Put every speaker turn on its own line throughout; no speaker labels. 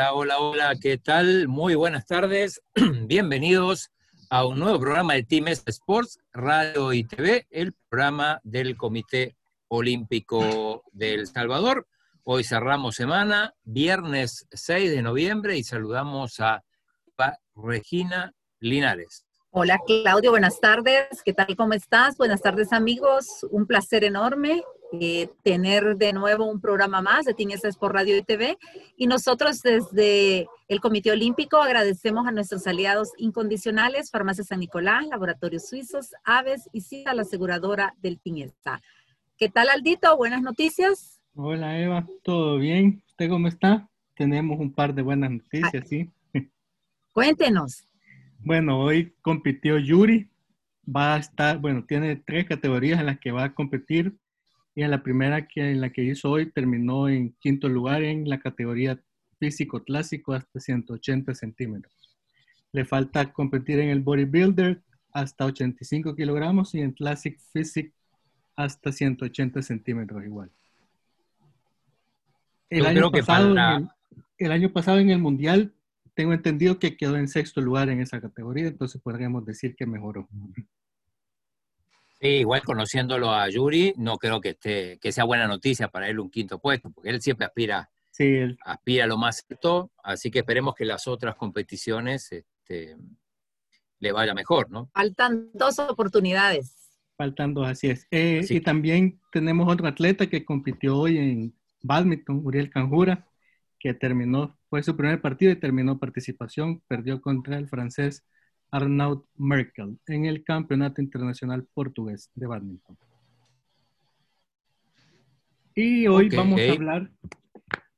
Hola, hola, hola, ¿qué tal? Muy buenas tardes. Bienvenidos a un nuevo programa de Team Sports, Radio y TV, el programa del Comité Olímpico del Salvador. Hoy cerramos semana, viernes 6 de noviembre, y saludamos a Regina Linares.
Hola Claudio, buenas tardes. ¿Qué tal? ¿Cómo estás? Buenas tardes amigos. Un placer enorme eh, tener de nuevo un programa más de Tiñezas por Radio y TV. Y nosotros desde el Comité Olímpico agradecemos a nuestros aliados incondicionales, Farmacia San Nicolás, Laboratorios Suizos, Aves y Cita, la aseguradora del Tiñeza. ¿Qué tal Aldito? Buenas noticias.
Hola Eva, ¿todo bien? ¿Usted cómo está? Tenemos un par de buenas noticias, ¿sí?
Cuéntenos.
Bueno, hoy compitió Yuri. Va a estar, bueno, tiene tres categorías en las que va a competir. Y en la primera que en la que hizo hoy terminó en quinto lugar en la categoría físico clásico hasta 180 centímetros. Le falta competir en el bodybuilder hasta 85 kilogramos y en classic physique hasta 180 centímetros igual. El año, pasado, el año pasado en el mundial tengo entendido que quedó en sexto lugar en esa categoría, entonces podríamos decir que mejoró.
Sí, igual conociéndolo a Yuri, no creo que esté, que sea buena noticia para él un quinto puesto, porque él siempre aspira,
sí,
aspira a lo más alto, así que esperemos que las otras competiciones este, le vaya mejor, ¿no?
Faltan dos oportunidades.
Faltan dos, así es. Eh, y también tenemos otro atleta que compitió hoy en badminton, Uriel Canjura, que terminó fue su primer partido y terminó participación. Perdió contra el francés Arnaud Merkel en el Campeonato Internacional Portugués de Badminton. Y hoy vamos a hablar,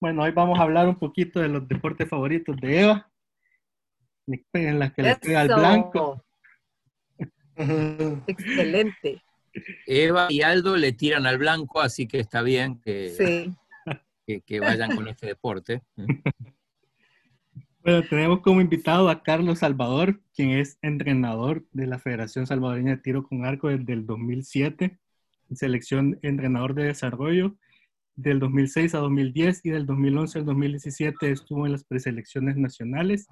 bueno, hoy vamos a hablar un poquito de los deportes favoritos de Eva, en las que le pega al blanco.
Excelente.
Eva y Aldo le tiran al blanco, así que está bien que, que vayan con este deporte.
Bueno, tenemos como invitado a Carlos Salvador, quien es entrenador de la Federación Salvadoreña de Tiro con Arco desde el 2007, selección entrenador de desarrollo del 2006 a 2010 y del 2011 al 2017 estuvo en las preselecciones nacionales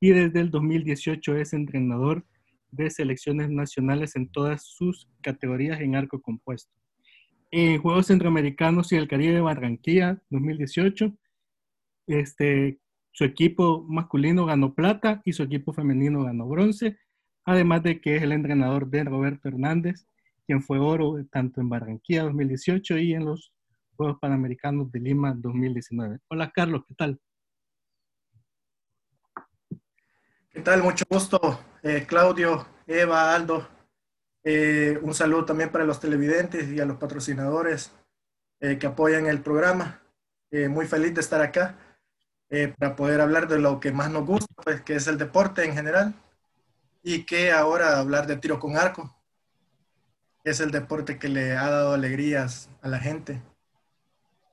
y desde el 2018 es entrenador de selecciones nacionales en todas sus categorías en arco compuesto. En Juegos Centroamericanos y el Caribe de Barranquilla 2018, este, su equipo masculino ganó plata y su equipo femenino ganó bronce, además de que es el entrenador de Roberto Hernández, quien fue oro tanto en Barranquilla 2018 y en los Juegos Panamericanos de Lima 2019. Hola Carlos, ¿qué tal?
¿Qué tal? Mucho gusto, eh, Claudio, Eva, Aldo. Eh, un saludo también para los televidentes y a los patrocinadores eh, que apoyan el programa. muy feliz de estar acá. Eh, para poder hablar de lo que más nos gusta, pues, que es el deporte en general, y que ahora hablar de tiro con arco, es el deporte que le ha dado alegrías a la gente.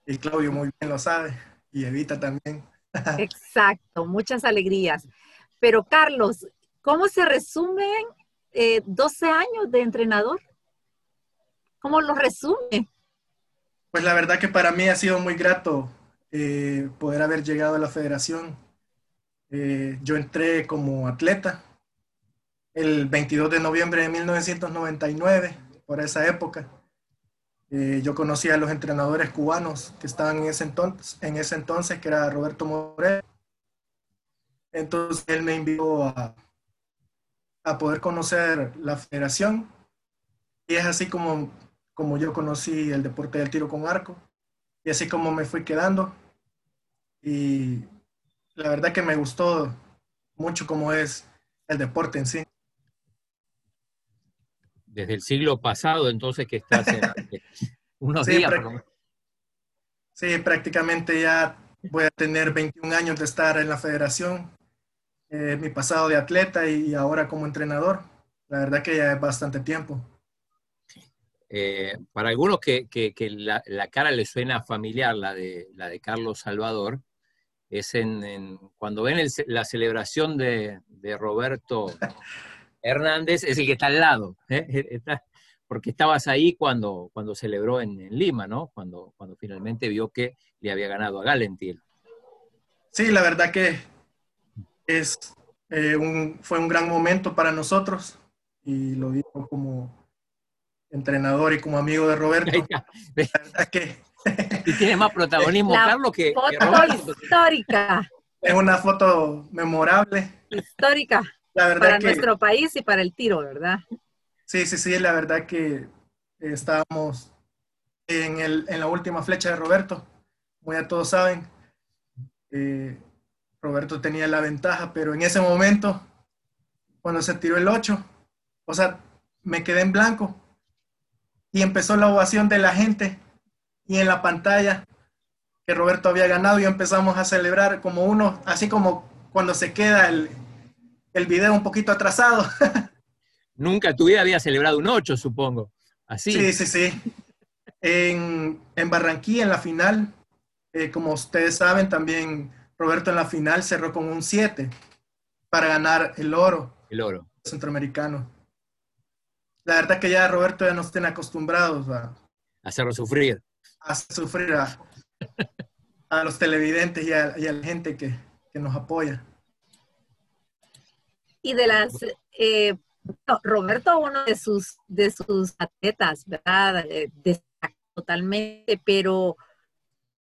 Y Claudio muy bien lo sabe, y Evita también.
Exacto, muchas alegrías. Pero Carlos, ¿cómo se resumen 12 eh, años de entrenador? ¿Cómo lo resume?
Pues la verdad que para mí ha sido muy grato eh, poder haber llegado a la federación. Eh, yo entré como atleta el 22 de noviembre de 1999, por esa época. Eh, yo conocí a los entrenadores cubanos que estaban en ese entonces, en ese entonces que era Roberto Moreno. Entonces él me invitó a, a poder conocer la federación y es así como, como yo conocí el deporte del tiro con arco y así como me fui quedando y la verdad que me gustó mucho cómo es el deporte en sí.
Desde el siglo pasado, entonces, que estás en unos días.
Sí, prácticamente ya voy a tener 21 años de estar en la federación, eh, mi pasado de atleta y ahora como entrenador. La verdad que ya es bastante tiempo.
Eh, para algunos que, la, la, cara le suena familiar, la de, la de Carlos Salvador, es en, cuando ven la celebración de, Roberto Hernández, es el que está al lado, ¿eh? porque estabas ahí cuando, cuando celebró en, Lima, ¿no? Cuando, cuando finalmente vio que le había ganado a Galentil.
Sí, la verdad que es, eh, un, fue un gran momento para nosotros y lo digo como entrenador y como amigo de Roberto. La verdad
que... y tiene más protagonismo Carlos que,
foto histórica.
Es una foto memorable.
Histórica. La verdad para nuestro país y para el tiro, ¿verdad?
Sí, sí, sí, la verdad que estábamos en, el, en la última flecha de Roberto, como ya todos saben. Eh, Roberto tenía la ventaja, pero en ese momento, cuando se tiró el 8, o sea, me quedé en blanco y empezó la ovación de la gente y en la pantalla que Roberto había ganado y empezamos a celebrar como uno, así como cuando se queda el, el video un poquito atrasado.
Nunca tu vida había celebrado un 8, supongo. Así.
Sí, sí, sí. En, en Barranquilla, en la final, eh, como ustedes saben, también Roberto en la final cerró con un 7 para ganar el oro.
El oro.
Centroamericano. La verdad que ya Roberto ya nos estén acostumbrados a
hacerlo sufrir.
A sufrir a, los televidentes y a, la gente que, nos apoya.
Y de las eh, Roberto, uno de sus, de sus atletas, ¿verdad? Eh, totalmente, pero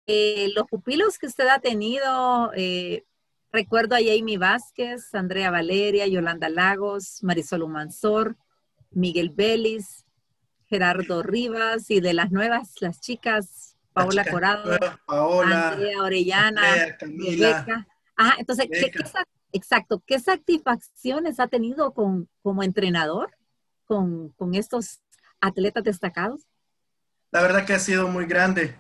eh, los pupilos que usted ha tenido, eh, recuerdo a Jamie Vázquez, Andrea Valeria, Yolanda Lagos, Marisol Humansor, Miguel Vélez, Gerardo Rivas y de las nuevas, las chicas, Paola Corado, Andrea Orellana. Ajá, entonces, ¿qué, exacto, ¿qué satisfacciones ha tenido con, como entrenador con, con estos atletas destacados?
La verdad que ha sido muy grande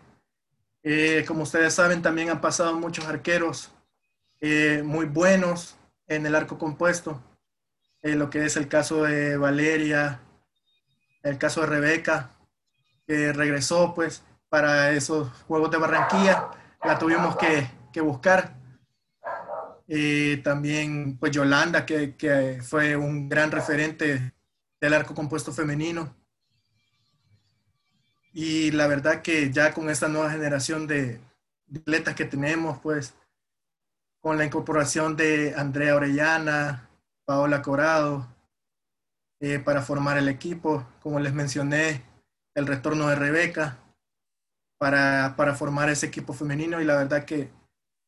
eh, como ustedes saben, también han pasado muchos arqueros eh, muy buenos en el arco compuesto. Eh, lo que es el caso de Valeria, el caso de Rebeca, que regresó pues para esos Juegos de Barranquilla. La tuvimos que, que buscar. también pues Yolanda, que, que fue un gran referente del arco compuesto femenino. Y la verdad que ya con esta nueva generación de, atletas que tenemos, pues con la incorporación de Andrea Orellana, Paola Corado, eh, para formar el equipo, como les mencioné, el retorno de Rebeca, para, para formar ese equipo femenino. Y la verdad que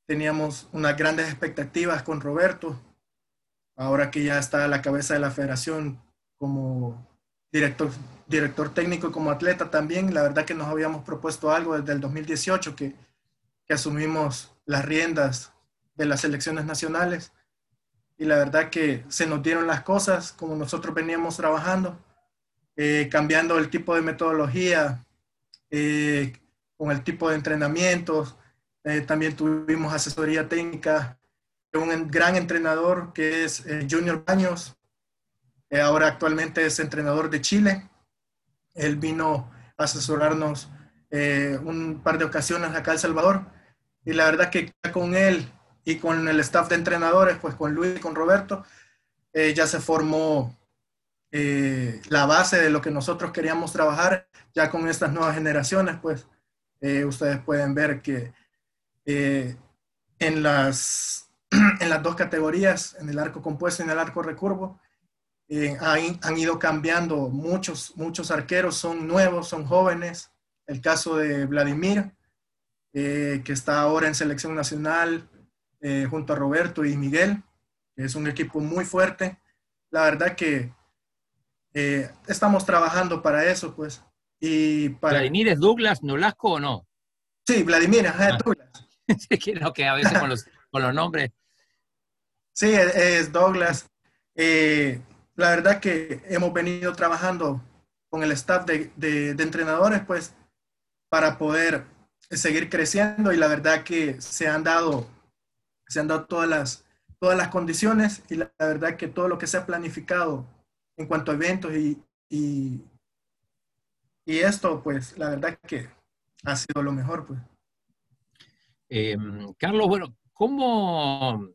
teníamos unas grandes expectativas con Roberto, ahora que ya está a la cabeza de la federación como director director técnico y como atleta también, la verdad que nos habíamos propuesto algo desde el 2018 que, que asumimos las riendas de las selecciones nacionales y la verdad que se nos dieron las cosas como nosotros veníamos trabajando, eh, cambiando el tipo de metodología, eh, con el tipo de entrenamientos. Eh, también tuvimos asesoría técnica de un gran entrenador que es Junior Baños, ahora actualmente es entrenador de Chile. Él vino a asesorarnos eh, un par de ocasiones acá en El Salvador y la verdad que con él y con el staff de entrenadores, pues con Luis y con Roberto, eh, ya se formó eh, la base de lo que nosotros queríamos trabajar ya con estas nuevas generaciones, pues ustedes pueden ver que en, las, en las dos categorías, en el arco compuesto y en el arco recurvo, eh, han, ido cambiando muchos, muchos arqueros, son nuevos, son jóvenes. El caso de Vladimir, eh, que está ahora en selección nacional eh, junto a Roberto y Miguel, que es un equipo muy fuerte. La verdad que estamos trabajando para eso, pues. Y para...
¿Vladimir es Douglas Nolasco o no?
Sí, Vladimir, es ah. Douglas.
Creo que a veces con los, con los nombres.
Sí, es, Douglas. Eh, la verdad que hemos venido trabajando con el staff de, entrenadores, pues, para poder seguir creciendo y la verdad que se han dado, se han dado todas las, todas las condiciones y la, verdad que todo lo que se ha planificado en cuanto a eventos y, y, esto, pues, la verdad que ha sido lo mejor, pues.
Em, Carlos, bueno, ¿cómo,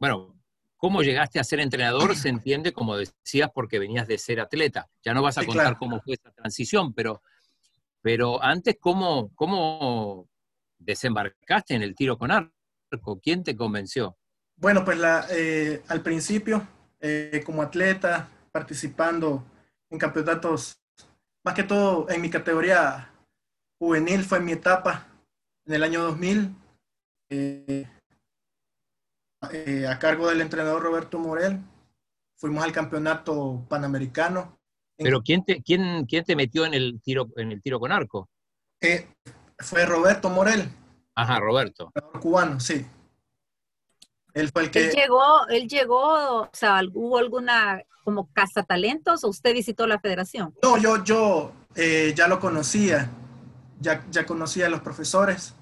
bueno, cómo llegaste a ser entrenador se entiende, como decías, porque venías de ser atleta. Ya no vas a contar cómo fue esa transición, pero, pero antes, ¿cómo, ¿cómo desembarcaste en el tiro con arco? ¿Quién te convenció?
Bueno, pues la, eh, al principio, eh, como atleta, participando en campeonatos, más que todo en mi categoría juvenil, fue mi etapa en el año 2000, eh, a cargo del entrenador Roberto Morel. Fuimos al campeonato panamericano.
¿Pero quién te, quién, quién te metió en el tiro, en el tiro con arco?
fue Roberto Morel.
Ajá, Roberto.
Cubano, sí. Él fue el que...
Él llegó, él llegó, o sea, ¿hubo alguna como casa talentos o usted visitó la federación?
No, yo, yo eh, ya lo conocía, ya, ya conocía a los profesores.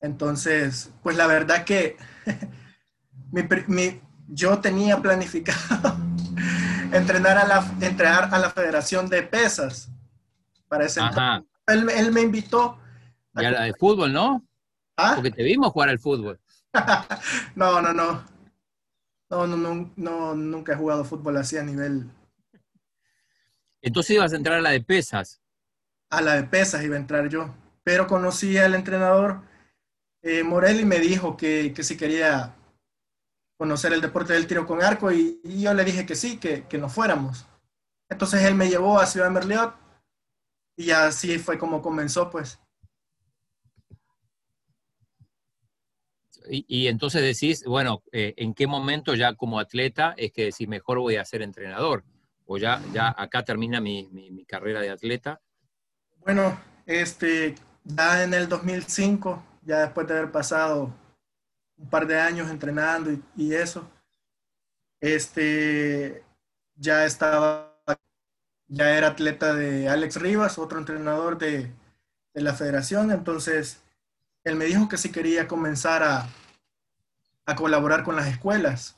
Entonces, pues la verdad que mi, yo tenía planificado entrenar a la, entrenar a la Federación de Pesas para ese él, él, me invitó.
A la de fútbol, ¿no?
¿Ah?
Porque te vimos jugar al fútbol.
no, no, no. No, no, no, nunca he jugado fútbol así a nivel.
Entonces ibas a entrar a la de pesas.
A la de pesas iba a entrar yo. Pero conocí al entrenador eh, Morel y me dijo que, que, si quería conocer el deporte del tiro con arco y, yo le dije que sí, que, que nos fuéramos. Entonces él me llevó a Ciudad Merliot y así fue como comenzó, pues.
Y, entonces decís, bueno, eh, ¿en qué momento ya como atleta es que decís, mejor voy a ser entrenador? O ya, ya acá termina mi, mi, carrera de atleta.
Bueno, este, ya en el 2005, ya después de haber pasado un par de años entrenando y, y eso, este, ya estaba, ya era atleta de Alex Rivas, otro entrenador de, de la federación, entonces él me dijo que si quería comenzar a, a colaborar con las escuelas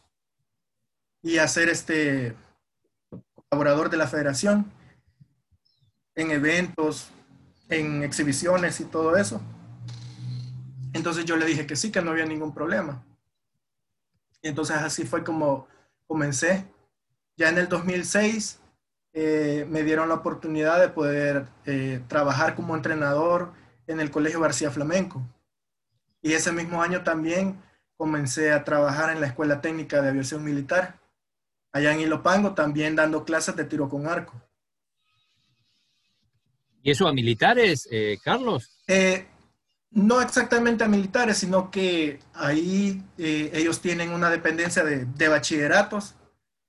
y a ser este colaborador de la federación en eventos, en exhibiciones y todo eso. Entonces yo le dije que sí, que no había ningún problema. Entonces así fue como comencé. Ya en el 2006 eh, me dieron la oportunidad de poder eh, trabajar como entrenador en el Colegio García Flamenco. Y ese mismo año también comencé a trabajar en la Escuela Técnica de Aviación Militar, allá en Ilopango, también dando clases de tiro con arco.
¿Y eso a militares, eh, Carlos?
Eh, no exactamente a militares, sino que ahí eh, ellos tienen una dependencia de, de, bachilleratos,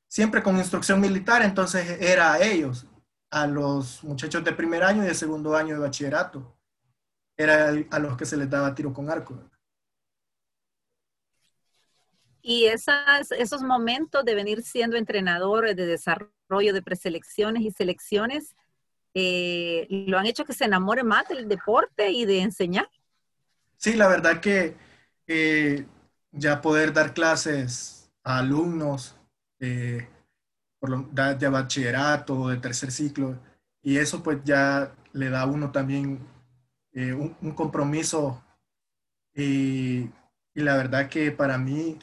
siempre con instrucción militar, entonces era a ellos, a los muchachos de primer año y de segundo año de bachillerato era a los que se les daba tiro con arco.
Y esas, esos momentos de venir siendo entrenador de desarrollo de preselecciones y selecciones, eh, ¿lo han hecho que se enamore más del deporte y de enseñar?
Sí, la verdad que eh, ya poder dar clases a alumnos eh, por lo, de bachillerato, de tercer ciclo, y eso pues ya le da a uno también un, compromiso y, la verdad que para mí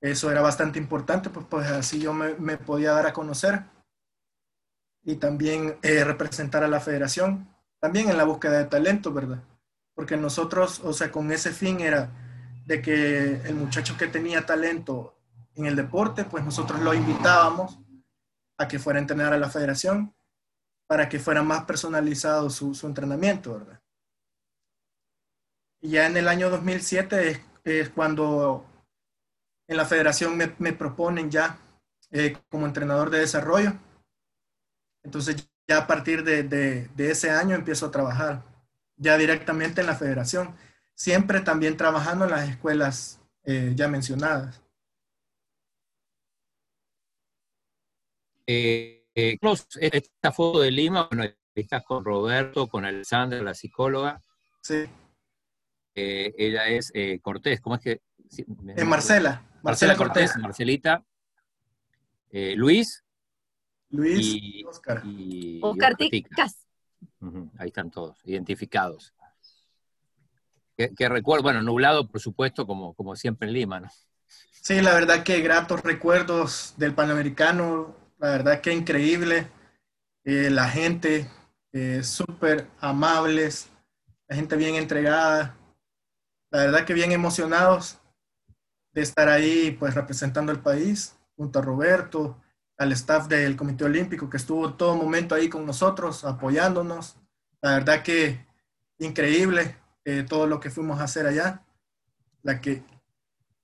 eso era bastante importante, pues, pues así yo me, podía dar a conocer y también eh, representar a la federación, también en la búsqueda de talento, ¿verdad? Porque nosotros, o sea, con ese fin era de que el muchacho que tenía talento en el deporte, pues nosotros lo invitábamos a que fuera a entrenar a la federación para que fuera más personalizado su, su entrenamiento, ¿verdad? Y ya en el año 2007 es, cuando en la federación me, proponen ya eh, como entrenador de desarrollo. Entonces ya a partir de, ese año empiezo a trabajar ya directamente en la federación, siempre también trabajando en las escuelas eh, ya mencionadas.
Eh, esta foto de Lima, bueno, estás con Roberto, con Alessandra, la psicóloga.
Sí.
Eh, ella es eh, Cortés, ¿cómo es que?
en Marcela.
Marcela, Cortés, Marcelita. Eh, Luis.
Luis y Oscar.
Y, Oscar Ticas.
ahí están todos, identificados. Que, recuerdo, bueno, nublado, por supuesto, como, como siempre en Lima, ¿no?
Sí, la verdad que gratos recuerdos del Panamericano, la verdad que increíble. la gente, súper amables, la gente bien entregada la verdad que bien emocionados de estar ahí, pues representando el país, junto a Roberto, al staff del Comité Olímpico que estuvo todo momento ahí con nosotros, apoyándonos. La verdad que increíble eh, todo lo que fuimos a hacer allá. La, que,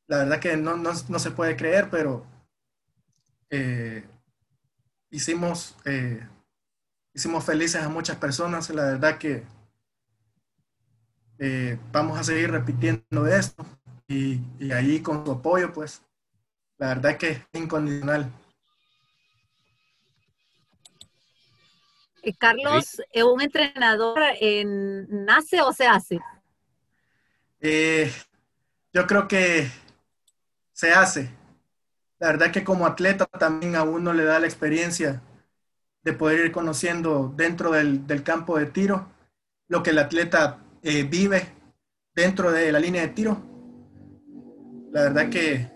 la verdad que no, no, no se puede creer, pero eh, hicimos, eh, hicimos felices a muchas personas. La verdad que vamos a seguir repitiendo esto y, y ahí con su apoyo, pues, la verdad que es incondicional.
Eh, Carlos, eh, ¿un entrenador nace o se hace?
Eh, yo creo que se hace. La verdad que como atleta también a uno le da la experiencia de poder ir conociendo dentro del, campo de tiro lo que el atleta vive dentro de la línea de tiro. La verdad que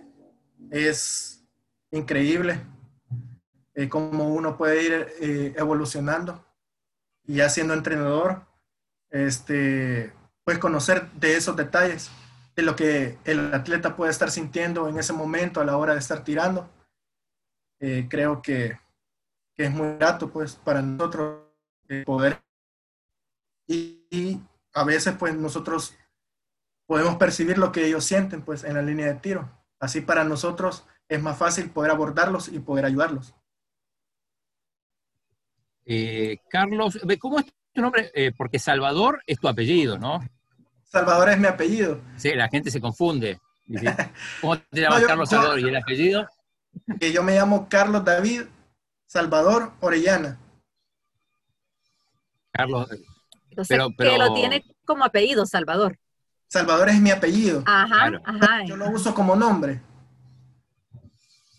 es increíble eh, cómo uno puede ir eh, evolucionando y ya siendo entrenador, este, pues conocer de esos detalles, de lo que el atleta puede estar sintiendo en ese momento a la hora de estar tirando. Eh, creo que, es muy grato pues para nosotros poder a veces pues nosotros podemos percibir lo que ellos sienten pues en la línea de tiro. Así para nosotros es más fácil poder abordarlos y poder ayudarlos.
Eh, Carlos, ¿cómo es tu nombre? Eh, porque Salvador es tu apellido, ¿no?
Salvador es mi apellido.
Sí, la gente se confunde. ¿Cómo te llamas Carlos Salvador? ¿Y el apellido?
Que yo me llamo Carlos David Salvador Orellana.
Carlos.
Pero, que lo tiene como apellido, Salvador.
Salvador es mi apellido.
Ajá, ajá.
Yo lo uso como nombre.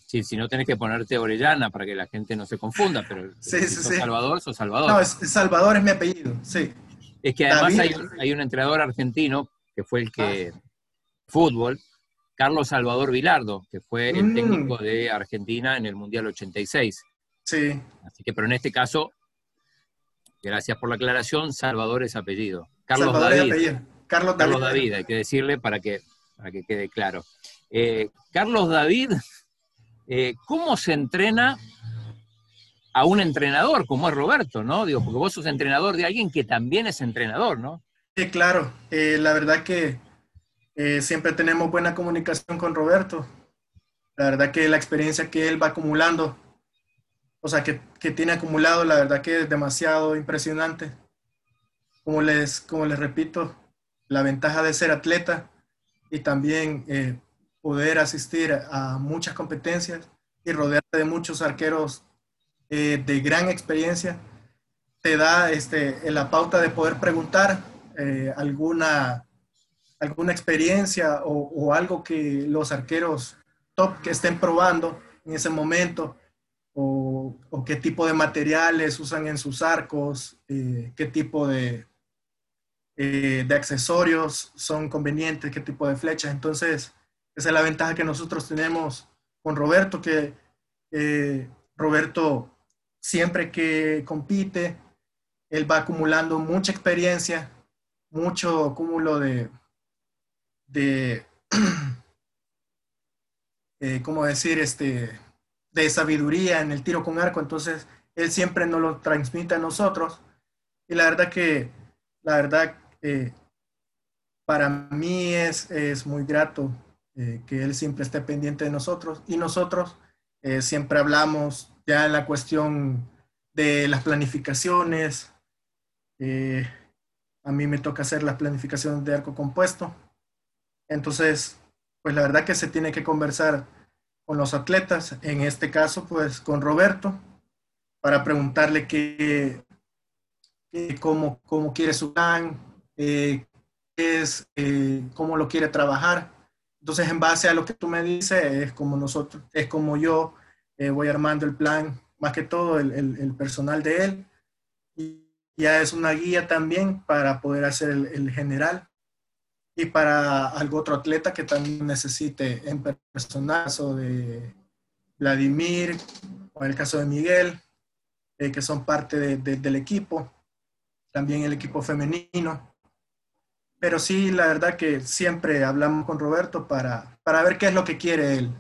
Sí, si no tenés que ponerte Orellana para que la gente no se confunda, pero
sí, sí, sí.
Salvador, sos Salvador.
No, es, Salvador es mi apellido, sí.
Es que además hay un, entrenador argentino que fue el que, ah. fútbol, Carlos Salvador Vilardo, que fue el mm. técnico de Argentina en el Mundial 86.
Sí.
Así que, pero en este caso, gracias por la aclaración, Salvador es apellido. Carlos David.
Carlos,
Carlos David. hay que decirle para que, para que quede claro. Eh, Carlos David eh, ¿cómo se entrena a un entrenador como es Roberto, ¿no? Digo, porque vos sos entrenador de alguien que también es entrenador, ¿no?
Sí, claro. Eh, la verdad que siempre tenemos buena comunicación con Roberto. La verdad que la experiencia que él va acumulando, o sea, que, tiene acumulado, la verdad que es demasiado impresionante. Como les, como les repito, la ventaja de ser atleta y también poder asistir a muchas competencias y rodearte de muchos arqueros eh, de gran experiencia, te da este, la pauta de poder preguntar eh, alguna, alguna experiencia o, algo que los arqueros top que estén probando en ese momento, o, qué tipo de materiales usan en sus arcos, eh, qué tipo de, de accesorios son convenientes, qué tipo de flechas. Entonces, esa es la ventaja que nosotros tenemos con Roberto, que eh, Roberto siempre que compite, él va acumulando mucha experiencia, mucho cúmulo de, de eh, ¿cómo decir? Este, de sabiduría en el tiro con arco. Entonces, él siempre nos lo transmite a nosotros. Y la verdad que, la verdad, eh, para mí es, es muy grato eh, que Él siempre esté pendiente de nosotros y nosotros eh, siempre hablamos ya en la cuestión de las planificaciones. Eh, a mí me toca hacer las planificaciones de arco compuesto. Entonces, pues la verdad que se tiene que conversar con los atletas, en este caso, pues con Roberto, para preguntarle qué, cómo, cómo quiere su plan, es, cómo lo quiere trabajar entonces, en base a lo que tú me dices, es como nosotros, es como yo eh, voy armando el plan, más que todo el, el, personal de él. Y ya es una guía también para poder hacer el, general y para algún otro atleta que también necesite en personal, o de Vladimir o en el caso de Miguel, eh, que son parte de, del equipo, también el equipo femenino. pero sí, la verdad que siempre hablamos con Roberto para, para ver qué es lo que quiere él,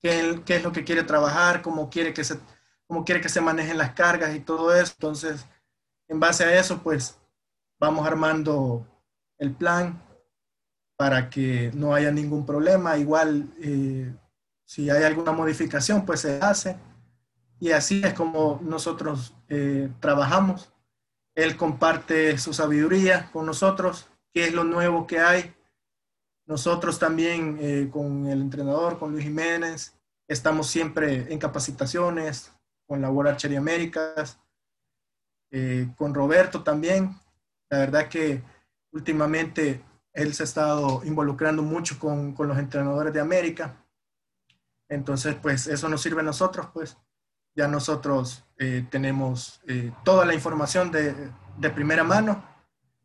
qué, qué es lo que quiere trabajar, cómo quiere, que se, cómo quiere que se manejen las cargas y todo eso. Entonces, en base a eso, pues vamos armando el plan para que no haya ningún problema. Igual, eh, si hay alguna modificación, pues se hace. Y así es como nosotros eh, trabajamos. Él comparte su sabiduría con nosotros qué es lo nuevo que hay. Nosotros también eh, con el entrenador, con Luis Jiménez, estamos siempre en capacitaciones, con la World Archery Américas, eh, con Roberto también. La verdad que últimamente él se ha estado involucrando mucho con, con los entrenadores de América. Entonces, pues eso nos sirve a nosotros, pues ya nosotros eh, tenemos toda la información de, de primera mano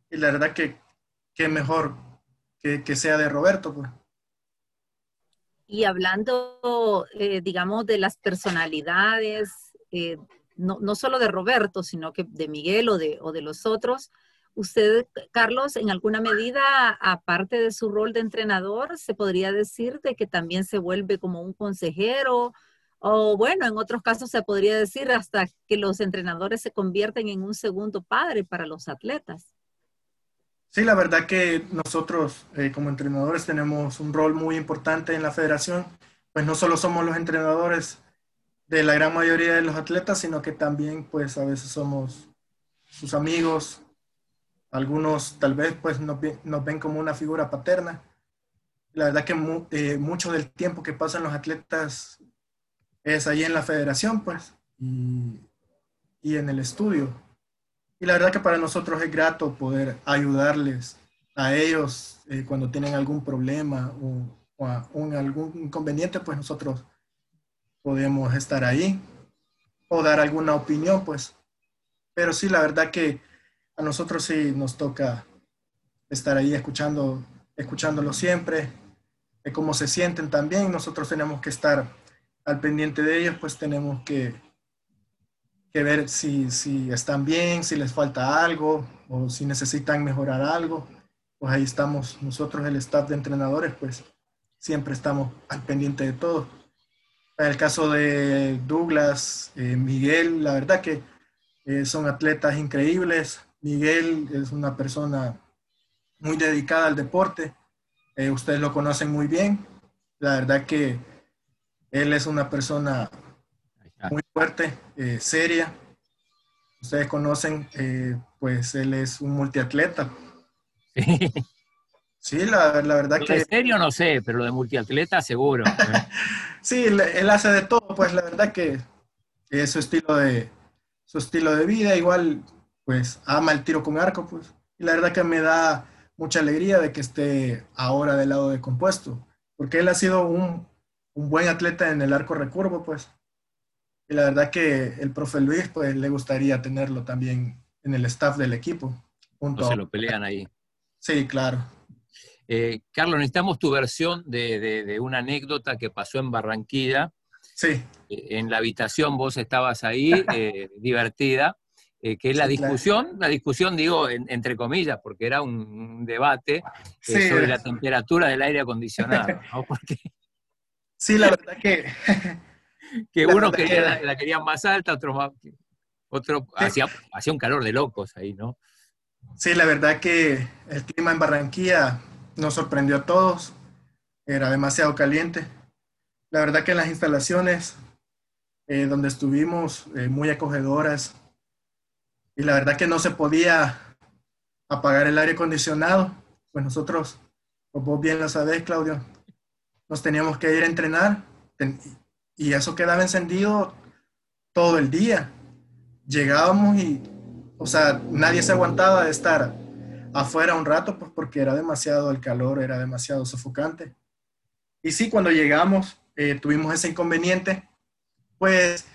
y la verdad que qué mejor que, sea de Roberto. Pues.
Y hablando, eh, digamos, de las personalidades, eh, no, no, solo de Roberto, sino que de Miguel o de, o de los otros, usted, Carlos, en alguna medida, aparte de su rol de entrenador, se podría decir de que también se vuelve como un consejero, o bueno, en otros casos se podría decir hasta que los entrenadores se convierten en un segundo padre para los atletas.
Sí, la verdad que nosotros eh, como entrenadores tenemos un rol muy importante en la federación, pues no solo somos los entrenadores de la gran mayoría de los atletas, sino que también pues a veces somos sus amigos, algunos tal vez pues nos, ven como una figura paterna. La verdad que eh, mucho del tiempo que pasan los atletas es ahí en la federación pues y, y en el estudio. Y la verdad que para nosotros es grato poder ayudarles a ellos eh, cuando tienen algún problema o, algún inconveniente, pues nosotros podemos estar ahí o dar alguna opinión, pues. Pero sí, la verdad que a nosotros sí nos toca estar ahí escuchando, escuchándolo siempre, de cómo se sienten también. Nosotros tenemos que estar al pendiente de ellos, pues tenemos que que ver si, si están bien, si les falta algo o si necesitan mejorar algo. Pues ahí estamos nosotros, el staff de entrenadores, pues siempre estamos al pendiente de todo. En el caso de Douglas, eh, Miguel, la verdad que eh, son atletas increíbles. Miguel es una persona muy dedicada al deporte. Eh, ustedes lo conocen muy bien. La verdad que él es una persona muy fuerte, eh, seria. Ustedes conocen, eh, pues él es un multiatleta. Sí, la, verdad que...
¿En serio no sé, pero lo de multiatleta seguro.
sí, él, hace de todo, pues la verdad que es su estilo de, su estilo de vida, igual pues ama el tiro con arco, pues. Y la verdad que me da mucha alegría de que esté ahora del lado de compuesto, porque él ha sido un, un buen atleta en el arco recurvo, pues. Y la verdad que el profe Luis, pues le gustaría tenerlo también en el staff del equipo.
Junto se lo pelean ahí.
Sí, claro.
Eh, Carlos, necesitamos tu versión de, una anécdota que pasó en Barranquilla.
Sí.
Eh, en la habitación vos estabas ahí, eh, divertida, que es la discusión, la discusión digo entre comillas, porque era un, debate sobre la temperatura del aire acondicionado.
Sí, la verdad que
que uno quería, la, quería más alta, otro más, otro hacía, hacía un calor de locos ahí, ¿no?
Sí, la verdad que el clima en Barranquilla nos sorprendió a todos, era demasiado caliente. La verdad que las instalaciones eh, donde estuvimos eh, muy acogedoras y la verdad que no se podía apagar el aire acondicionado, pues nosotros, como vos bien lo sabés, Claudio, nos teníamos que ir a entrenar y eso quedaba encendido todo el día. Llegábamos y, o sea, nadie se aguantaba de estar afuera un rato pues porque era demasiado el calor, era demasiado sofocante. Y sí, cuando llegamos, eh, tuvimos ese inconveniente, pues,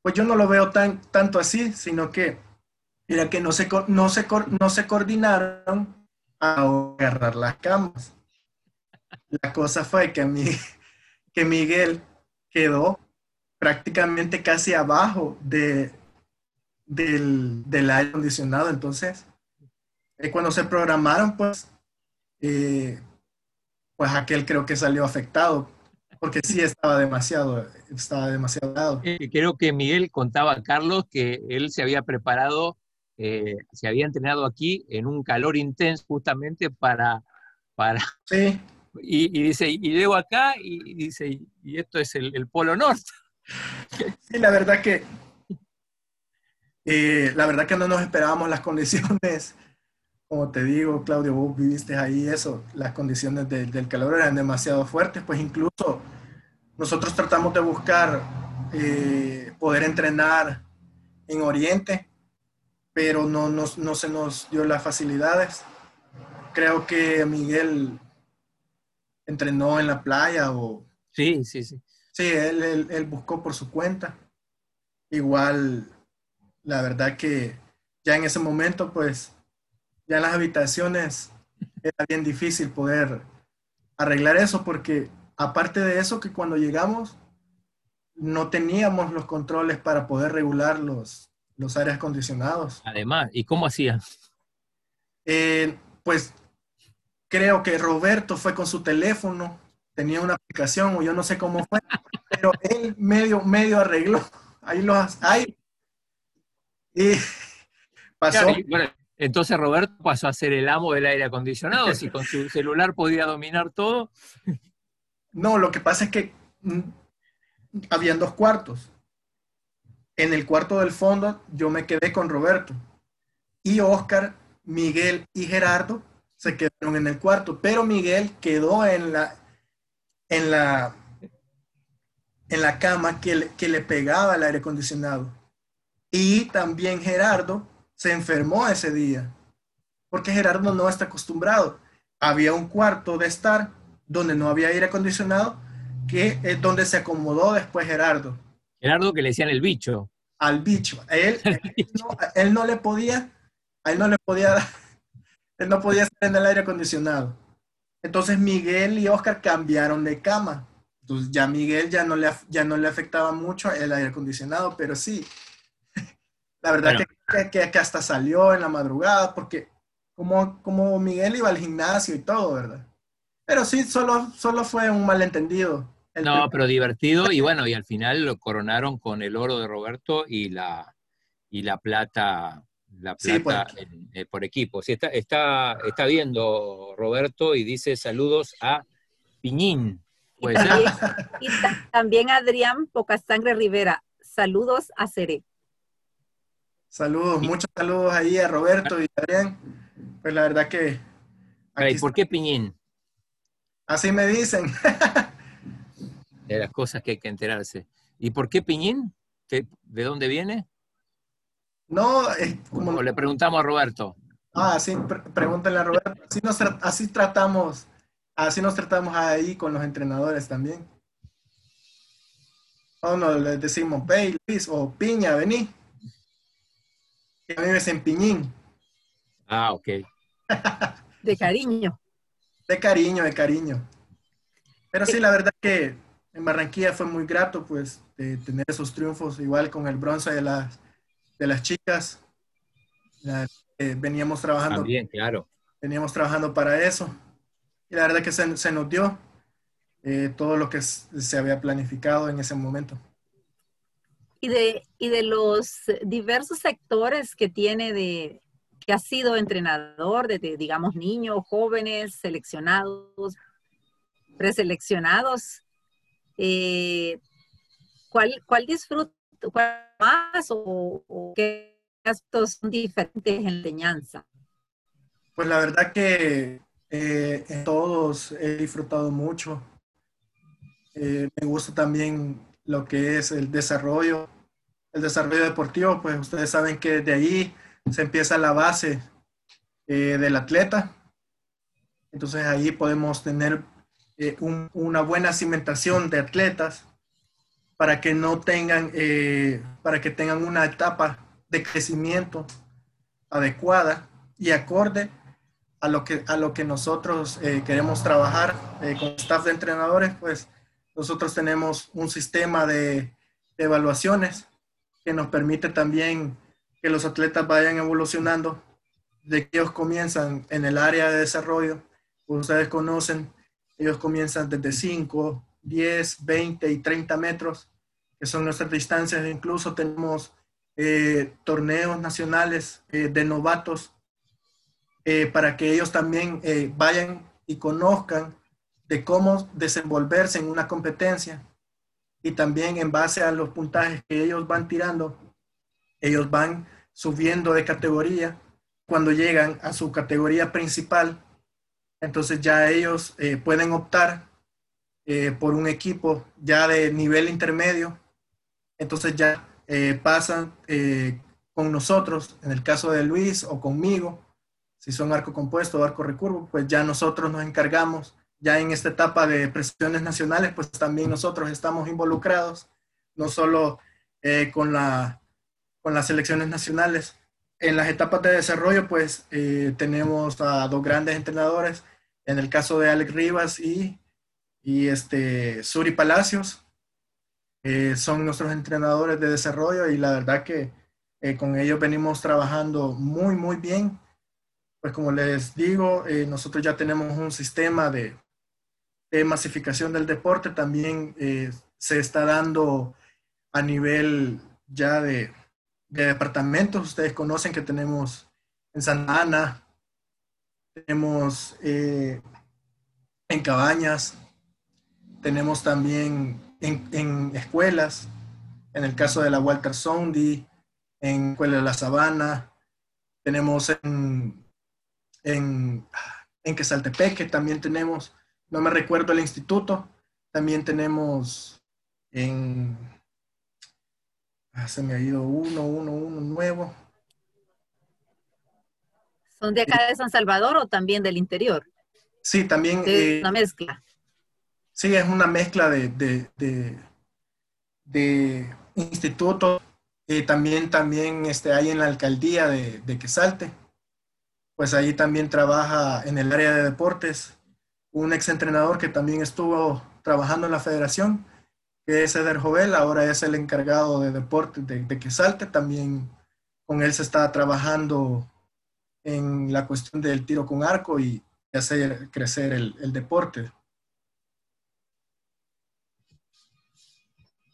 pues yo no lo veo tan, tanto así, sino que era que no se, no se, no se coordinaron a agarrar las camas. La cosa fue que, mi, que Miguel quedó prácticamente casi abajo de, del, aire acondicionado. Entonces, eh, cuando se programaron, pues, eh, pues aquel creo que salió afectado, porque sí estaba demasiado, estaba demasiado.
Eh, creo que Miguel contaba a Carlos que él se había preparado, se había entrenado aquí en un calor intenso justamente para... para
sí.
Y, dice, y llego acá y dice, y esto es el, el Polo Norte.
Sí, la verdad que eh, la verdad que no nos esperábamos las condiciones, como te digo, Claudio, vos viviste ahí eso, las condiciones del calor eran demasiado fuertes, pues incluso nosotros tratamos de buscar eh, poder entrenar en Oriente, pero no, no, no, se nos dio las facilidades. Creo que Miguel entrenó en la playa o...
Sí, sí, sí.
Sí, él, él, él buscó por su cuenta. Igual la verdad que ya en ese momento, pues, ya en las habitaciones era bien difícil poder arreglar eso porque aparte de eso que cuando llegamos no teníamos los controles para poder regular los, los aires acondicionados.
Además, ¿y cómo hacían?
Eh, pues creo que Roberto fue con su teléfono, tenía una aplicación o yo no sé cómo fue, pero él medio, medio arregló. Ahí los, ahí y pasó.
entonces Roberto pasó a ser el amo del aire acondicionado, si con su celular podía dominar todo.
No, lo que pasa es que mm, habían dos cuartos. En el cuarto del fondo yo me quedé con Roberto. Y Oscar, Miguel y Gerardo se quedaron en el cuarto, pero Miguel quedó en la, en la, en la cama que le, que le pegaba el aire acondicionado. Y también Gerardo se enfermó ese día, porque Gerardo no está acostumbrado. Había un cuarto de estar donde no había aire acondicionado, que es donde se acomodó después Gerardo.
Gerardo que le decían el bicho.
Al bicho. Él, él, no, le podía, a él no le podía, él no podía estar en el aire acondicionado. Entonces Miguel y Oscar cambiaron de cama. Entonces ya Miguel ya no le, ya no le afectaba mucho el aire acondicionado, pero sí, la verdad que, que, hasta salió en la madrugada, porque como, como Miguel iba al gimnasio y todo, ¿verdad? Pero sí, solo, solo fue un malentendido.
No, pero divertido y bueno, y al final lo coronaron con el oro de Roberto y la, y la plata, la plata eh, por, equipo. Sí, está, está, está viendo Roberto y dice saludos a Piñín.
Y también, y también Adrián Pocasangre Rivera, saludos a Cere.
Saludos, muchos saludos ahí a Roberto y Adrián. Pues la verdad que...
¿Y por qué Piñín?
Así me dicen.
de las cosas que hay que enterarse. ¿Y por qué Piñín? ¿De dónde viene?
No, es
como... le preguntamos a Roberto.
Ah, sí, pregúntale a Roberto. Así, nos así tratamos, así nos tratamos ahí con los entrenadores también. O no, les decimos, Pei, Luis, o Piña, vení a mí me en Piñín.
Ah, ok.
De cariño.
De cariño, de cariño. Pero sí, la verdad que en Barranquilla fue muy grato, pues, de tener esos triunfos, igual con el bronce de las, de las chicas. veníamos trabajando.
También, claro.
Veníamos trabajando para eso. Y la verdad que se, se nos dio eh, todo lo que se había planificado en ese momento
y de, y de los diversos sectores que tiene de, que ha sido entrenador de, digamos, niños, jóvenes, seleccionados, preseleccionados, eh, ¿cuál, ¿cuál disfruta más o, qué aspectos son diferentes en la enseñanza?
Pues la verdad que eh, todos he disfrutado mucho. Eh, me gusta también lo que es el desarrollo, el desarrollo deportivo, pues ustedes saben que de ahí se empieza la base eh, del atleta. Entonces ahí podemos tener eh, una buena cimentación de atletas para que no tengan, eh, para que tengan una etapa de crecimiento adecuada y acorde a lo que, a lo que nosotros queremos trabajar con staff de entrenadores, pues nosotros tenemos un sistema de, evaluaciones que nos permite también que los atletas vayan evolucionando de que ellos comienzan en el área de desarrollo, ustedes conocen, ellos comienzan desde 5, 10, 20 y 30 metros, que son nuestras distancias. Incluso tenemos eh, torneos nacionales eh, de novatos eh, para que ellos también vayan y conozcan de cómo desenvolverse en una competencia y también en base a los puntajes que ellos van tirando, ellos van subiendo de categoría. Cuando llegan a su categoría principal, entonces ya ellos eh, pueden optar eh, por un equipo ya de nivel intermedio. Entonces ya eh, pasan con nosotros, en el caso de Luis o conmigo, si son arco compuesto o arco recurvo, pues ya nosotros nos encargamos ya en esta etapa de presiones nacionales, pues también nosotros estamos involucrados, no solo con, la, con las selecciones nacionales. En las etapas de desarrollo, pues eh, tenemos a dos grandes entrenadores, en el caso de Alex Rivas y, y este, Suri Palacios, eh, son nuestros entrenadores de desarrollo y la verdad que con ellos venimos trabajando muy, muy bien. Pues como les digo, nosotros ya tenemos un sistema de, de masificación del deporte también eh, se está dando a nivel ya de, departamentos. Ustedes conocen que tenemos en Santa Ana, tenemos eh, en Cabañas, tenemos también en, escuelas, en el caso de la Walter Sondi, en Escuela de la Sabana, tenemos en, en, en Quesaltepeque, también tenemos no me recuerdo el instituto. También tenemos en... Ah, se me ha ido uno, uno, uno nuevo.
¿Son de acá de San Salvador o también del interior?
Sí, también.
Es eh, una mezcla.
Sí, es una mezcla de, de, de, institutos. y también, también este, hay en la alcaldía de, de Quesalte. Pues ahí también trabaja en el área de deportes un exentrenador que también estuvo trabajando en la federación, que es Eder Jovel, ahora es el encargado de deporte de, de Quesalte, también con él se está trabajando en la cuestión del tiro con arco y hacer crecer el, deporte.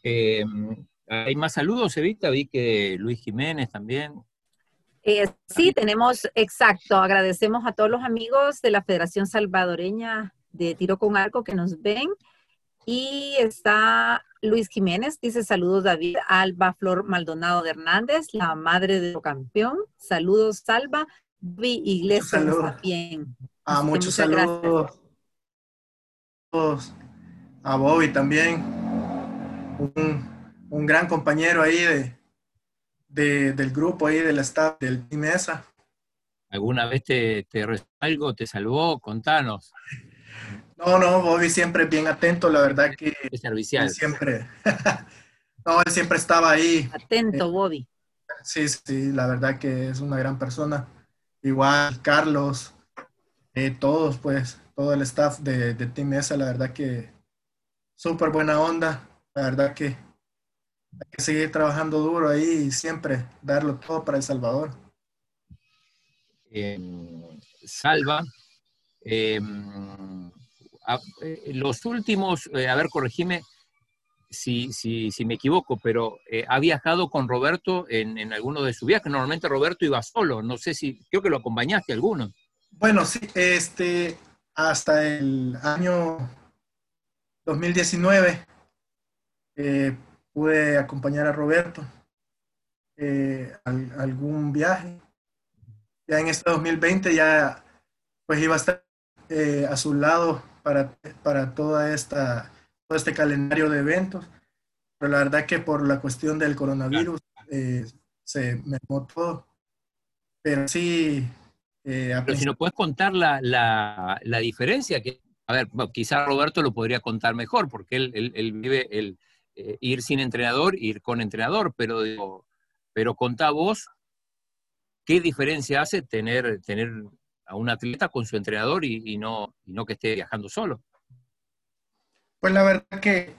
Eh, hay más saludos, Evita. Vi que Luis Jiménez también.
Eh, sí, tenemos, exacto. Agradecemos a todos los amigos de la Federación Salvadoreña de Tiro con Arco que nos ven. Y está Luis Jiménez, dice saludos David, Alba Flor Maldonado de Hernández, la madre de campeón. Saludos, Salva. Vi Iglesias
también. Ah, muchos saludos. A Bobby también. Un, un gran compañero ahí de, del grupo ahí, del staff del Team ESA.
¿Alguna vez te, te algo, te salvó? Contanos.
No, no, Bobby siempre bien atento, la verdad que...
Es servicial.
Siempre. no, él siempre estaba ahí.
Atento, Bobby.
Sí, sí, la verdad que es una gran persona. Igual, Carlos, eh, todos, pues, todo el staff de, de Team ESA, la verdad que súper buena onda. La verdad que hay que seguir trabajando duro ahí y siempre darlo todo para El Salvador.
Em, salva. Eh, los últimos, eh, a ver, corregime si, si, si me equivoco, pero eh, ha viajado con Roberto en, en, alguno de sus viajes. Normalmente Roberto iba solo, no sé si, creo que lo acompañaste alguno.
Bueno, sí, este, hasta el año 2019 pude acompañar a Roberto eh, a, algún viaje. Ya en este 2020 ya pues iba a estar eh, a su lado para, para toda esta, todo este calendario de eventos. Pero la verdad que por la cuestión del coronavirus eh, se me todo. Pero sí...
Pero si no puedes contar la, la, la diferencia, que, a ver, quizá Roberto lo podría contar mejor, porque él, él, él vive, el eh, ir sin entrenador, ir con entrenador, pero, digo, pero contá vos qué diferencia hace tener, tener a un atleta con su entrenador y, no, y no que esté viajando solo.
Pues la verdad que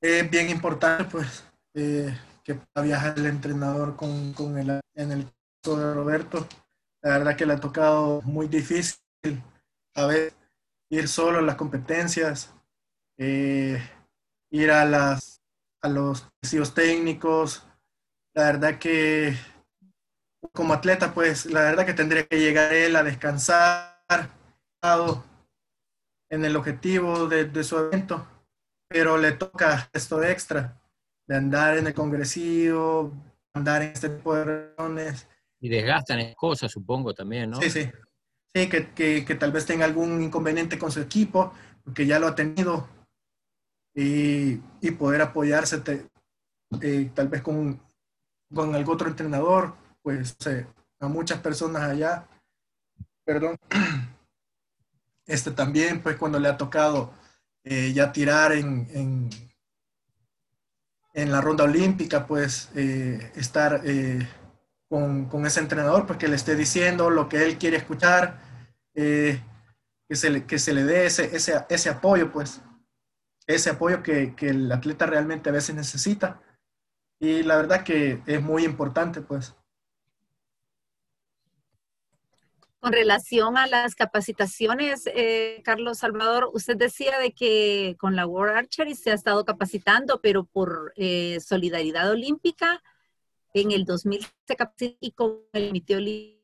es bien importante pues eh, que viajar el entrenador con, con, el, en el caso de Roberto, La verdad que le ha tocado muy difícil a ver ir solo a las competencias, eh, ir a, las, a los ejercicios técnicos. La verdad que como atleta, pues la verdad que tendría que llegar él a descansar en el objetivo de, su evento, pero le toca esto extra, de andar en el congresillo, andar en este tipo de reuniones.
Y desgastan cosas, supongo, también, ¿no?
Sí, sí. Sí, que, que, tal vez tenga algún inconveniente con su equipo, porque ya lo ha tenido, y, y poder apoyarse eh, tal vez con, con algún otro entrenador, pues a muchas personas allá, perdón, este también, pues cuando le ha tocado eh, ya tirar en, en, la ronda olímpica, pues eh, estar eh, con, con, ese entrenador, pues que le esté diciendo lo que él quiere escuchar, que, se le, que se le dé ese, ese, ese apoyo, pues ese apoyo que, que el atleta realmente a veces necesita. Y la verdad que es muy importante, pues.
Con relación a las capacitaciones, eh, Carlos Salvador, usted decía de que con la World Archery se ha estado capacitando, pero por eh, solidaridad olímpica, en el 2000 se capacitó y con el Comité Olímpico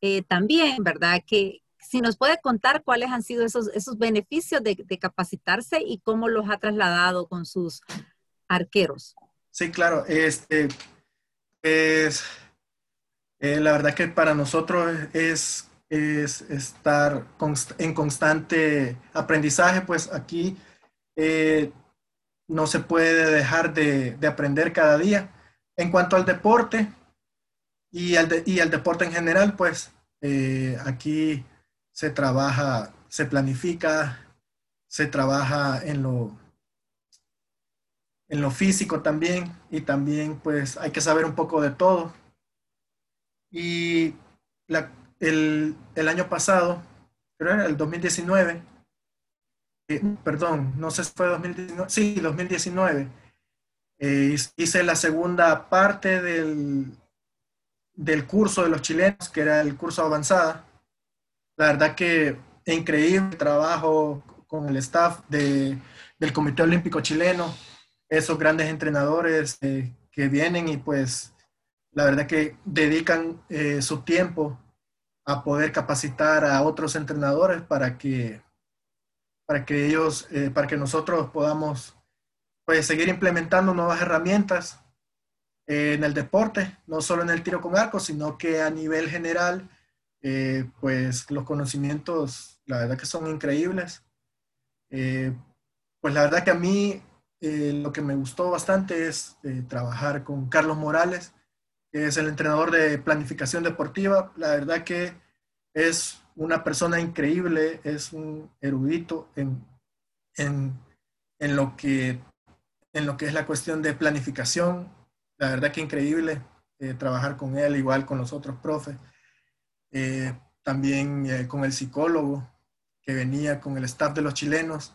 eh, también, ¿verdad? Que si nos puede contar cuáles han sido esos, esos beneficios de, de capacitarse y cómo los ha trasladado con sus arqueros.
Sí, claro. Este, es eh, la verdad que para nosotros es, es estar en constante aprendizaje, pues aquí eh, no se puede dejar de, aprender cada día. En cuanto al deporte y al, y al deporte en general, pues eh, aquí se trabaja, se planifica, se trabaja en lo, en lo físico también y también pues hay que saber un poco de todo y el, año pasado, creo el 2019, eh, perdón, no sé si fue 2019, sí, 2019, eh, hice la segunda parte del, del curso de los chilenos, que era el curso avanzada. La verdad que increíble trabajo con el staff de, del Comité Olímpico Chileno, esos grandes entrenadores eh, que vienen y pues la verdad que dedican eh, su tiempo a poder capacitar a otros entrenadores para que, para que ellos, eh, para que nosotros podamos pues, seguir implementando nuevas herramientas eh, en el deporte, no solo en el tiro con arco, sino que a nivel general, pues los conocimientos, la verdad que son increíbles. pues la verdad que a mí lo que me gustó bastante es trabajar con Carlos Morales, es el entrenador de planificación deportiva. La verdad que es una persona increíble, es un erudito en, en, lo, que, en lo que es la cuestión de planificación. La verdad que increíble eh, trabajar con él, igual con los otros profes. Eh, también eh, con el psicólogo que venía con el staff de los chilenos,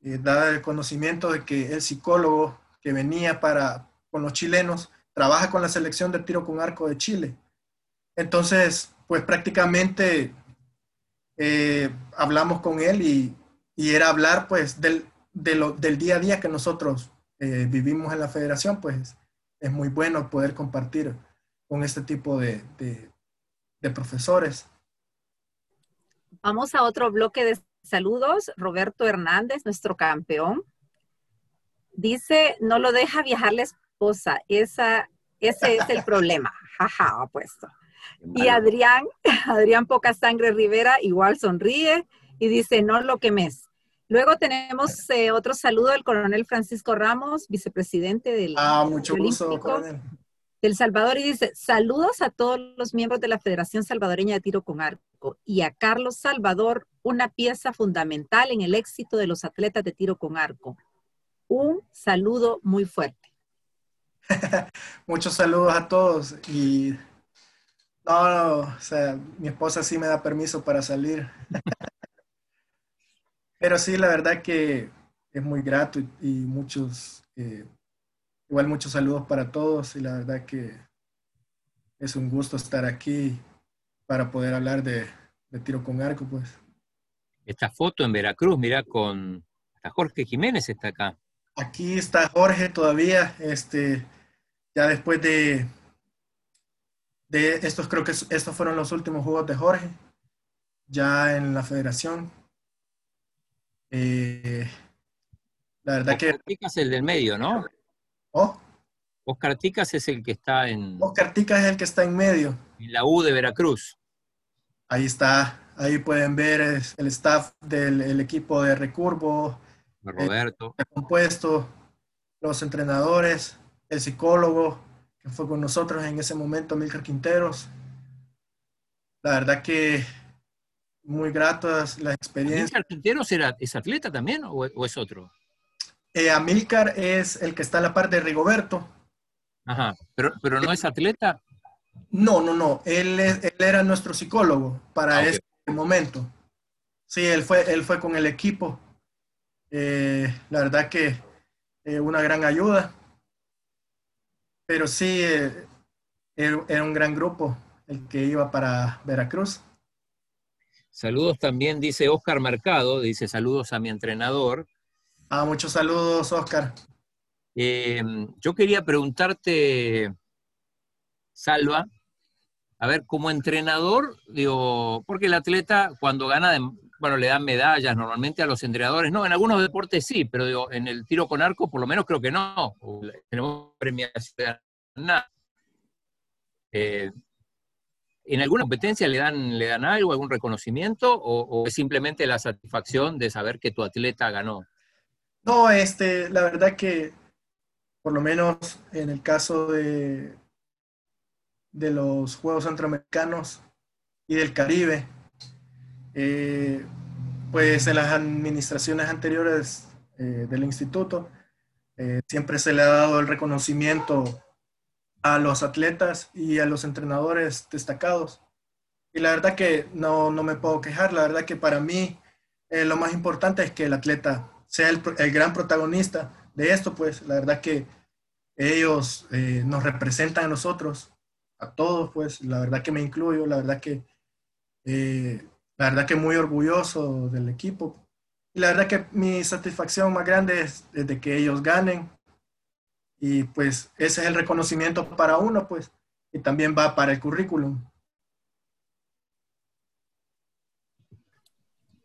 daba el conocimiento de que el psicólogo que venía para, con los chilenos trabaja con la selección de tiro con arco de Chile. Entonces, pues prácticamente eh, hablamos con él y, era hablar pues del, del día a día que nosotros eh, vivimos en la federación, pues es muy bueno poder compartir con este tipo de, de profesores.
Vamos a otro bloque de saludos. Roberto Hernández, nuestro campeón. Dice, no lo deja viajar Esa, ese es el problema. Jaja, apuesto. Y Adrián, Adrián Poca Sangre Rivera, igual sonríe y dice, no lo quemes. Luego tenemos eh, otro saludo del coronel Francisco Ramos, vicepresidente del,
ah, mucho gusto,
del Salvador, y dice, saludos a todos los miembros de la Federación Salvadoreña de Tiro con Arco y a Carlos Salvador, una pieza fundamental en el éxito de los atletas de tiro con arco. Un saludo muy fuerte.
Muchos saludos a todos y no, o sea, mi esposa sí me da permiso para salir. Pero sí, la verdad que es muy grato y, muchos, eh, igual muchos saludos para todos y la verdad que es un gusto estar aquí para poder hablar de, tiro con arco, pues.
Esta foto en Veracruz, mira, con Jorge Jiménez está acá.
Aquí está Jorge todavía, este, ya después de, de estos, creo que estos fueron los últimos juegos de Jorge, ya en la federación. Eh,
la verdad Oscar que... Ticas es el del medio, ¿no?
¿Oh?
Oscar Ticas es el que está en...
Oscar Ticas es el que está en medio.
En la U de Veracruz.
Ahí está, ahí pueden ver el staff del equipo de Recurvo.
Roberto.
El compuesto, los entrenadores, el psicólogo que fue con nosotros en ese momento, Milcar Quinteros. La verdad que muy gratas las experiencias.
¿Milcar Quinteros era, es atleta también o, es otro?
Eh, Amilcar es el que está a la par de Rigoberto.
Ajá, pero, pero no es atleta.
No, no, no. Él, él era nuestro psicólogo para ah, ese momento. Sí, él fue, él fue con el equipo. Eh, la verdad que eh, una gran ayuda. Pero sí, eh, era un gran grupo el que iba para Veracruz.
Saludos también, dice Oscar Mercado, dice saludos a mi entrenador.
Ah, muchos saludos, Oscar.
yo quería preguntarte, Salva, a ver, como entrenador, digo, porque el atleta cuando gana, bueno, le dan medallas normalmente a los entrenadores, no, en algunos deportes sí, pero digo, en el tiro con arco por lo menos creo que no, tenemos premiación nada. Eh, ¿En alguna competencia le dan, le dan algo, algún reconocimiento o, es simplemente la satisfacción de saber que tu atleta ganó?
No, este, la verdad que por lo menos en el caso de, de los Juegos Centroamericanos y del Caribe, eh, pues en las administraciones anteriores eh, del instituto eh, siempre se le ha dado el reconocimiento a los atletas y a los entrenadores destacados. Y la verdad que no, no me puedo quejar, la verdad que para mí lo más importante es que el atleta sea el, gran protagonista de esto, pues. La verdad que ellos nos representan a nosotros a todos, pues. La verdad que me incluyo, la verdad que, la verdad que muy orgulloso del equipo. Y la verdad que mi satisfacción más grande es de que ellos ganen. Y pues ese es el reconocimiento para uno, pues, y también va para el currículum.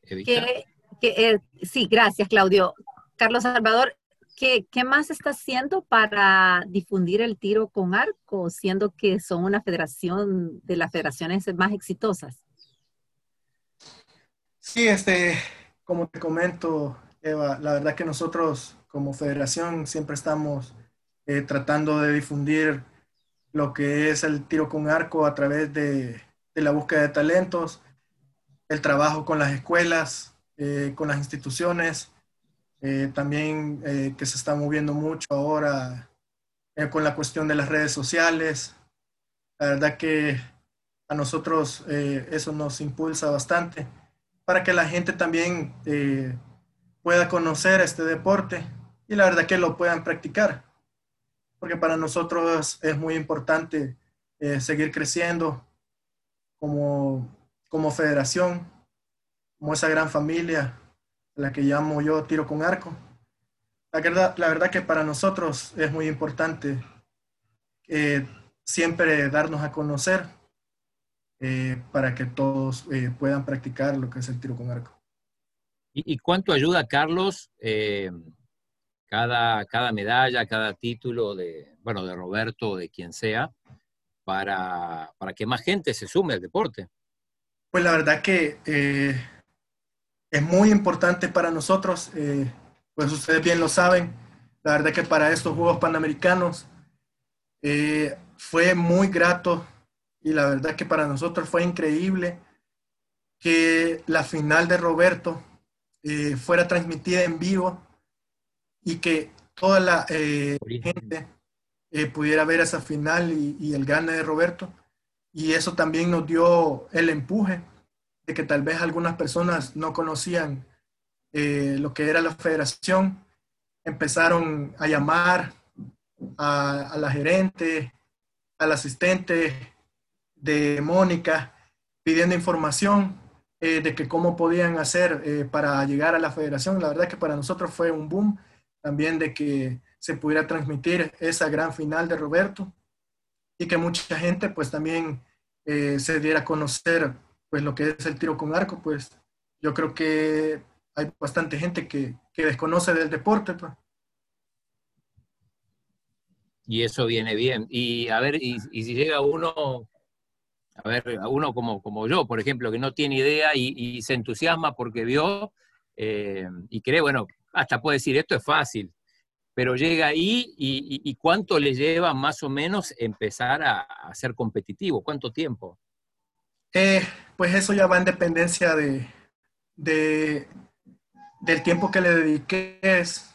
Eh, sí, gracias, Claudio. Carlos Salvador, ¿Qué, más está haciendo para difundir el tiro con arco, siendo que son una federación de las federaciones más exitosas?
Sí, este, como te comento, Eva, la verdad que nosotros como federación siempre estamos eh, tratando de difundir lo que es el tiro con arco a través de, la búsqueda de talentos, el trabajo con las escuelas, eh, con las instituciones, eh, también que se está moviendo mucho ahora con la cuestión de las redes sociales. La verdad que a nosotros eso nos impulsa bastante para que la gente también pueda conocer este deporte y la verdad que lo puedan practicar. Porque para nosotros es muy importante seguir creciendo como, como federación, como esa gran familia la que llamo yo tiro con arco. La verdad, la verdad que para nosotros es muy importante eh, siempre darnos a conocer eh, para que todos eh, puedan practicar lo que es el tiro con arco.
¿Y, cuánto ayuda, Carlos, cada, cada medalla, cada título de, bueno, de Roberto o de quien sea, para, para que más gente se sume al deporte?
Pues la verdad que es muy importante para nosotros, eh, pues ustedes bien lo saben, la verdad que para estos Juegos Panamericanos eh, fue muy grato y la verdad que para nosotros fue increíble que la final de Roberto eh, fuera transmitida en vivo y que toda la gente pudiera ver esa final y, y el gane de Roberto. Y eso también nos dio el empuje de que tal vez algunas personas no conocían eh, lo que era la federación, empezaron a llamar a, la gerente, al asistente de Mónica pidiendo información eh, de que cómo podían hacer eh, para llegar a la federación. La verdad que para nosotros fue un boom también de que se pudiera transmitir esa gran final de Roberto y que mucha gente pues también eh, se diera a conocer pues lo que es el tiro con arco, pues yo creo que hay bastante gente que, que desconoce del deporte. Pues.
Y eso viene bien. Y a ver, y, y si llega uno a ver, a uno como, como yo, por ejemplo, que no tiene idea y, se entusiasma porque vio eh, y cree, bueno, hasta puede decir, esto es fácil, pero llega ahí y, cuánto le lleva más o menos empezar a, ser competitivo, cuánto tiempo.
Eh, pues eso ya va en dependencia de, del tiempo que le dediques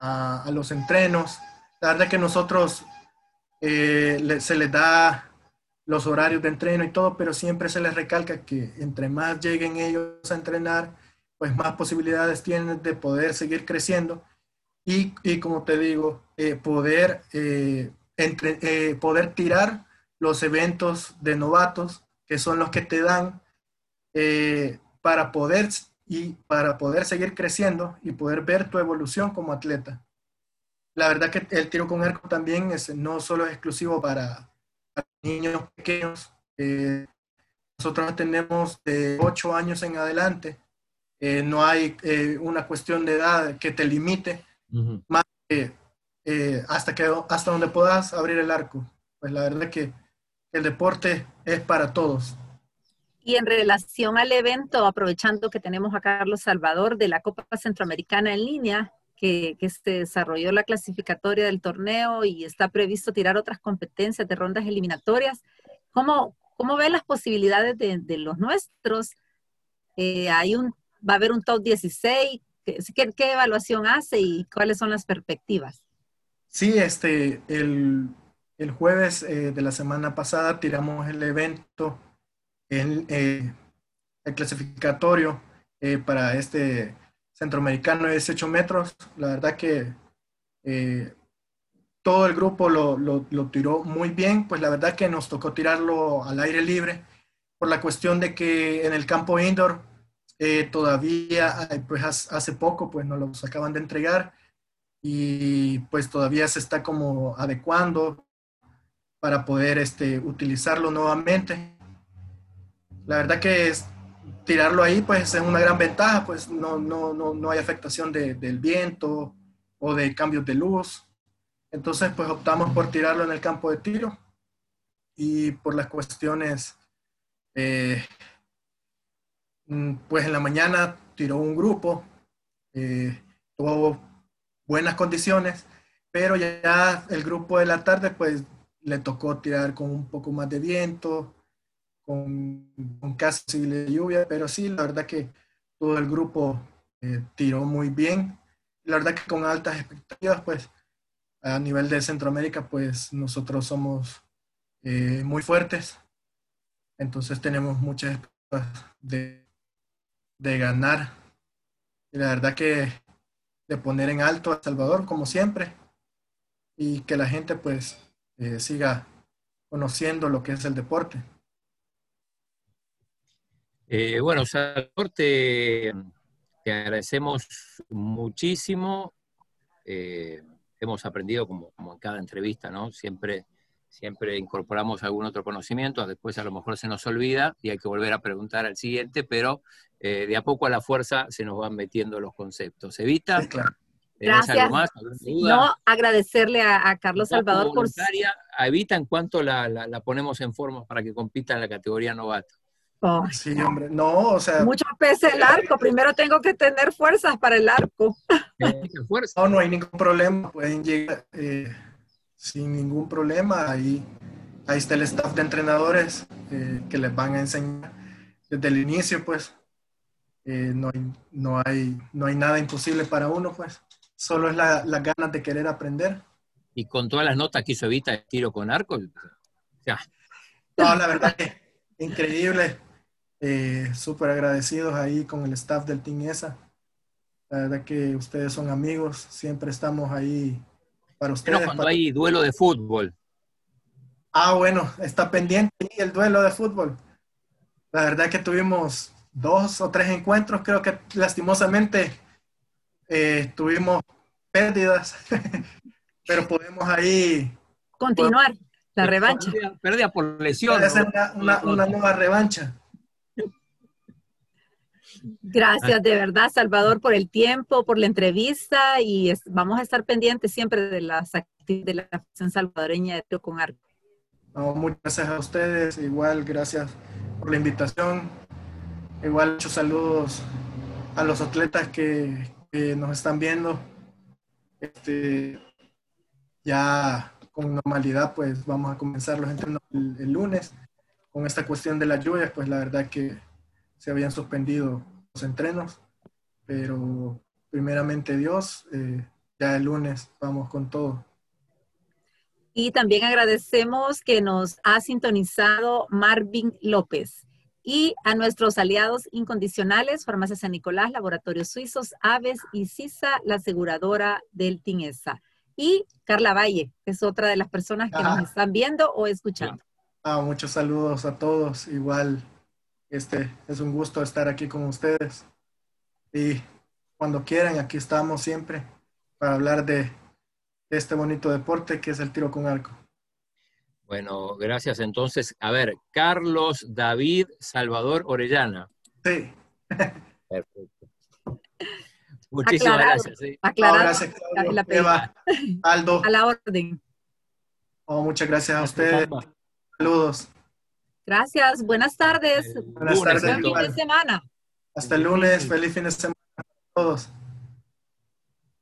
a, los entrenos. La verdad que nosotros eh, se les da los horarios de entreno y todo, pero siempre se les recalca que entre más lleguen ellos a entrenar, pues más posibilidades tienen de poder seguir creciendo y, y como te digo, eh, poder, eh, entre, eh, poder tirar los eventos de novatos, que son los que te dan para poder y para poder seguir creciendo y poder ver tu evolución como atleta. La verdad que el tiro con arco también es, no solo es exclusivo para, niños pequeños. Eh, nosotros tenemos de 8 años en adelante. Eh, no hay eh, una cuestión de edad que te limite, más que hasta, que, hasta donde puedas abrir el arco. Pues la verdad que el deporte es para todos.
Y en relación al evento, aprovechando que tenemos a Carlos Salvador de la Copa Centroamericana en línea, que, se desarrolló la clasificatoria del torneo y está previsto tirar otras competencias de rondas eliminatorias. ¿Cómo, cómo ve las posibilidades de, los nuestros? Eh, hay un, ¿Va a haber un top 16? ¿Qué, qué, evaluación hace y cuáles son las perspectivas?
Sí, este, el, el jueves eh, de la semana pasada tiramos el evento, el, eh, el clasificatorio para este centroamericano de 18 metros. La verdad que eh, todo el grupo lo, lo, tiró muy bien, pues la verdad que nos tocó tirarlo al aire libre por la cuestión de que en el campo indoor eh, todavía, pues hace poco, pues nos lo acaban de entregar y pues todavía se está como adecuando para poder este, utilizarlo nuevamente. La verdad que es, tirarlo ahí pues es una gran ventaja, pues no, no, no, no hay afectación de, del viento o de cambios de luz. Entonces pues optamos por tirarlo en el campo de tiro y por las cuestiones, eh, mm, pues en la mañana tiró un grupo, eh, tuvo buenas condiciones, pero ya el grupo de la tarde pues le tocó tirar con un poco más de viento, con, casi de lluvia, pero sí, la verdad que todo el grupo eh, tiró muy bien. La verdad que con altas expectativas, pues a nivel de Centroamérica, pues nosotros somos eh, muy fuertes. Entonces tenemos muchas expectativas de, de ganar. La verdad que de poner en alto a Salvador, como siempre, y que la gente pues eh, siga conociendo lo que es el deporte.
Eh, bueno, Salvador, te, agradecemos muchísimo. Eh, hemos aprendido, como, en cada entrevista, ¿no? Siempre, siempre incorporamos algún otro conocimiento, después a lo mejor se nos olvida y hay que volver a preguntar al siguiente, pero eh, de a poco a la fuerza se nos van metiendo los conceptos. Evita.
Gracias. No, agradecerle a, Carlos Salvador por...
A Evita en cuanto la, la ponemos en forma para que compita en la categoría novato.
Sí, hombre, no, o sea.
Mucho pesa el arco, primero tengo que tener fuerzas para el arco.
No, no hay ningún problema, pueden llegar eh, sin ningún problema. Ahí, ahí está el staff de entrenadores eh, que les van a enseñar desde el inicio, pues. Eh, no, hay, no, hay, no hay nada imposible para uno, pues. Solo es las la ganas de querer aprender.
Y con todas las notas que hizo Evita, tiro con arco,
ya. No, la verdad que increíble eh, súper agradecidos ahí con el staff del Team ESA. La verdad que ustedes son amigos, siempre estamos ahí para ustedes.
Pero cuando hay duelo de fútbol.
Ah, bueno, está pendiente el duelo de fútbol. La verdad que tuvimos dos o tres encuentros, creo que lastimosamente eh, tuvimos pérdidas, pero podemos ahí...
Continuar la revancha.
Pérdida, por lesión.
una, una nueva revancha.
Gracias de verdad, Salvador, por el tiempo, por la entrevista y vamos a estar pendientes siempre de las actividades de la Asociación Salvadoreña de Tiro con Arco.
muchas gracias a ustedes, igual gracias por la invitación. Igual muchos saludos a los atletas que, nos están viendo. Este, ya con normalidad, pues vamos a comenzar los entrenos el, el lunes. Con esta cuestión de las lluvias, pues la verdad que se habían suspendido los entrenos, pero primeramente Dios, eh, ya el lunes vamos con todo.
Y también agradecemos que nos ha sintonizado Marvin López y a nuestros aliados incondicionales, Farmacia San Nicolás, Laboratorios Suizos, Aves y CISA, la aseguradora del TINESA. Y Carla Valle, que es otra de las personas que nos están viendo o escuchando.
Ah, muchos saludos a todos. Igual este, es un gusto estar aquí con ustedes. Y cuando quieran, aquí estamos siempre para hablar de, este bonito deporte que es el tiro con arco.
Bueno, gracias. Entonces, a ver, Carlos David Salvador Orellana.
Sí.
Perfecto. Muchísimas gracias. ¿sí?
gracias, Eva, Aldo.
A la orden.
Oh, muchas gracias a ustedes. Saludos.
Gracias, buenas tardes.
Buenas tardes.
Buen fin de semana.
Hasta el lunes, feliz fin de semana a todos.